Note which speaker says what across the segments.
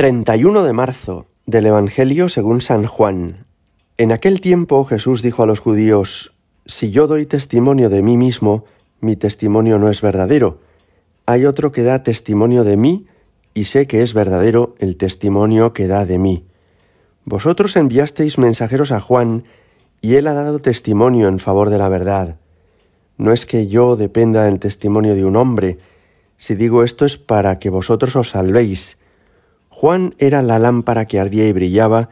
Speaker 1: 31 de marzo del Evangelio según San Juan. En aquel tiempo Jesús dijo a los judíos, Si yo doy testimonio de mí mismo, mi testimonio no es verdadero. Hay otro que da testimonio de mí, y sé que es verdadero el testimonio que da de mí. Vosotros enviasteis mensajeros a Juan, y él ha dado testimonio en favor de la verdad. No es que yo dependa del testimonio de un hombre, si digo esto es para que vosotros os salvéis. Juan era la lámpara que ardía y brillaba,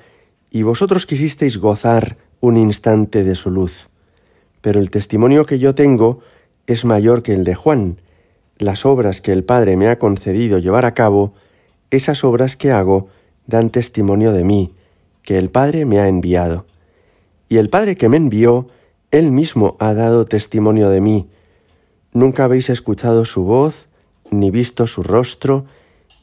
Speaker 1: y vosotros quisisteis gozar un instante de su luz. Pero el testimonio que yo tengo es mayor que el de Juan. Las obras que el Padre me ha concedido llevar a cabo, esas obras que hago dan testimonio de mí, que el Padre me ha enviado. Y el Padre que me envió, él mismo ha dado testimonio de mí. Nunca habéis escuchado su voz, ni visto su rostro,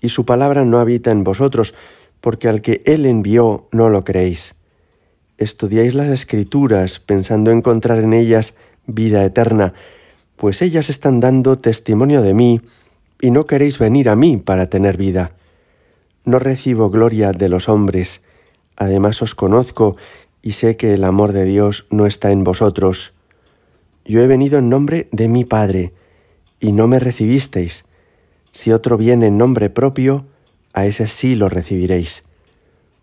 Speaker 1: y su palabra no habita en vosotros, porque al que Él envió no lo creéis. Estudiáis las escrituras pensando encontrar en ellas vida eterna, pues ellas están dando testimonio de mí, y no queréis venir a mí para tener vida. No recibo gloria de los hombres, además os conozco y sé que el amor de Dios no está en vosotros. Yo he venido en nombre de mi Padre, y no me recibisteis. Si otro viene en nombre propio, a ese sí lo recibiréis.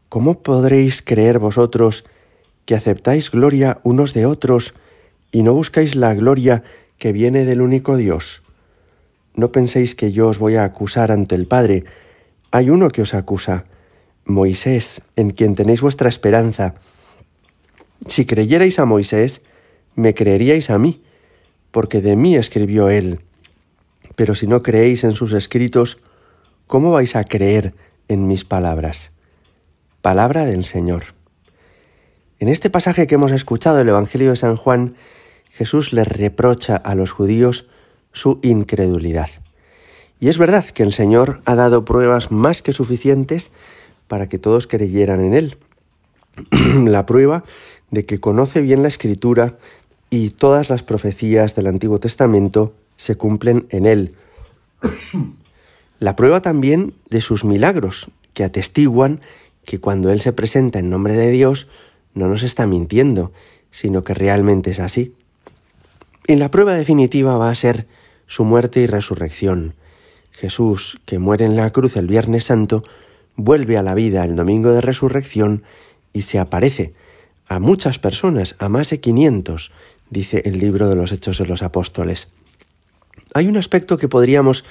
Speaker 1: ¿Cómo podréis creer vosotros que aceptáis gloria unos de otros y no buscáis la gloria que viene del único Dios? No penséis que yo os voy a acusar ante el Padre. Hay uno que os acusa, Moisés, en quien tenéis vuestra esperanza. Si creyerais a Moisés, me creeríais a mí, porque de mí escribió él. Pero si no creéis en sus escritos, ¿cómo vais a creer en mis palabras? Palabra del Señor. En este pasaje que hemos escuchado del Evangelio de San Juan, Jesús les reprocha a los judíos su incredulidad. Y es verdad que el Señor ha dado pruebas más que suficientes para que todos creyeran en Él. la prueba de que conoce bien la Escritura y todas las profecías del Antiguo Testamento se cumplen en él. La prueba también de sus milagros, que atestiguan que cuando Él se presenta en nombre de Dios, no nos está mintiendo, sino que realmente es así. Y la prueba definitiva va a ser su muerte y resurrección. Jesús, que muere en la cruz el Viernes Santo, vuelve a la vida el domingo de resurrección y se aparece a muchas personas, a más de 500, dice el libro de los Hechos de los Apóstoles. Hay un aspecto que podríamos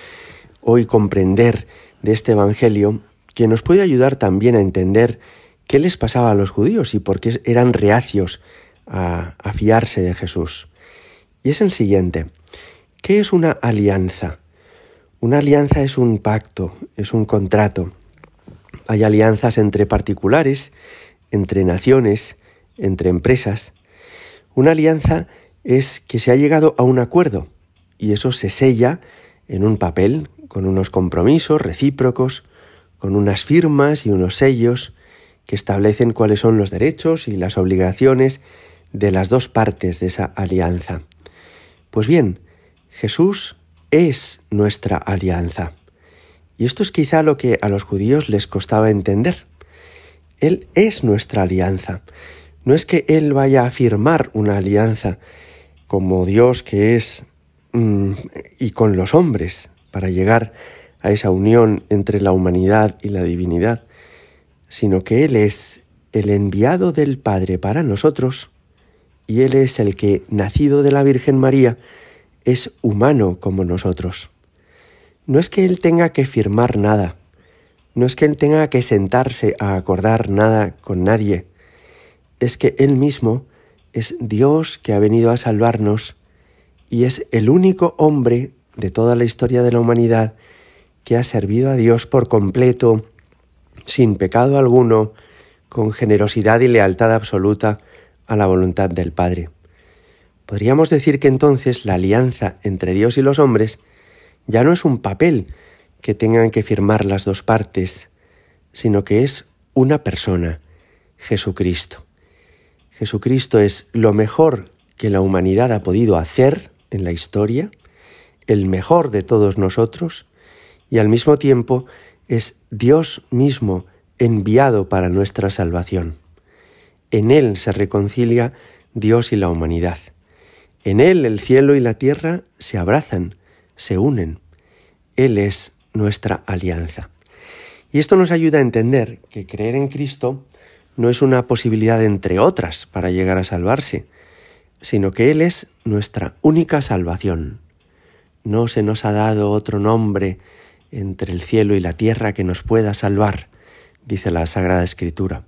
Speaker 1: hoy comprender de este Evangelio que nos puede ayudar también a entender qué les pasaba a los judíos y por qué eran reacios a, fiarse de Jesús. Y es el siguiente. ¿Qué es una alianza? Una alianza es un pacto, es un contrato. Hay alianzas entre particulares, entre naciones, entre empresas. Una alianza es que se ha llegado a un acuerdo, y eso se sella en un papel con unos compromisos recíprocos, con unas firmas y unos sellos que establecen cuáles son los derechos y las obligaciones de las dos partes de esa alianza. Pues bien, Jesús es nuestra alianza. Y esto es quizá lo que a los judíos les costaba entender. Él es nuestra alianza. No es que Él vaya a firmar una alianza como Dios que es y con los hombres para llegar a esa unión entre la humanidad y la divinidad, sino que Él es el enviado del Padre para nosotros y Él es el que, nacido de la Virgen María, es humano como nosotros. No es que Él tenga que firmar nada, no es que Él tenga que sentarse a acordar nada con nadie, es que Él mismo es Dios que ha venido a salvarnos y es el único hombre de toda la historia de la humanidad que ha servido a Dios por completo, sin pecado alguno, con generosidad y lealtad absoluta a la voluntad del Padre. Podríamos decir que entonces la alianza entre Dios y los hombres ya no es un papel que tengan que firmar las dos partes, sino que es una persona, Jesucristo. Jesucristo es lo mejor que la humanidad ha podido hacer en la historia, el mejor de todos nosotros, y al mismo tiempo es Dios mismo enviado para nuestra salvación. En Él se reconcilia Dios y la humanidad. En Él el cielo y la tierra se abrazan, se unen. Él es nuestra alianza. Y esto nos ayuda a entender que creer en Cristo no es una posibilidad entre otras para llegar a salvarse, sino que Él es nuestra única salvación. No se nos ha dado otro nombre entre el cielo y la tierra que nos pueda salvar, dice la Sagrada Escritura.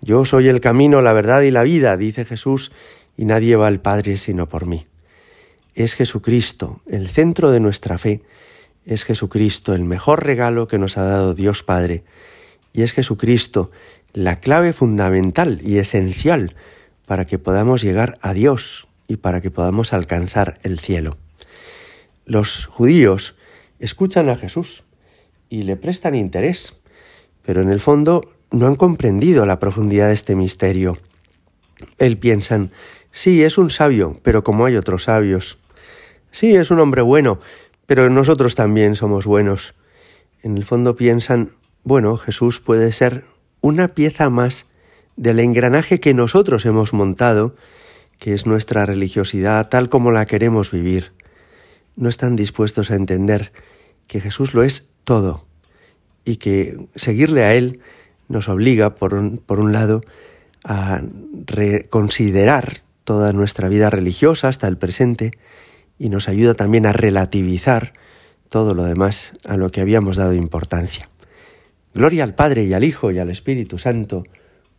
Speaker 1: Yo soy el camino, la verdad y la vida, dice Jesús, y nadie va al Padre sino por mí. Es Jesucristo, el centro de nuestra fe, es Jesucristo el mejor regalo que nos ha dado Dios Padre, y es Jesucristo la clave fundamental y esencial para que podamos llegar a Dios y para que podamos alcanzar el cielo. Los judíos escuchan a Jesús y le prestan interés, pero en el fondo no han comprendido la profundidad de este misterio. Él piensan, sí, es un sabio, pero como hay otros sabios. Sí, es un hombre bueno, pero nosotros también somos buenos. En el fondo piensan, bueno, Jesús puede ser una pieza más del engranaje que nosotros hemos montado, que es nuestra religiosidad tal como la queremos vivir. No están dispuestos a entender que Jesús lo es todo y que seguirle a Él nos obliga, por un, por un lado, a reconsiderar toda nuestra vida religiosa hasta el presente y nos ayuda también a relativizar todo lo demás a lo que habíamos dado importancia. Gloria al Padre y al Hijo y al Espíritu Santo,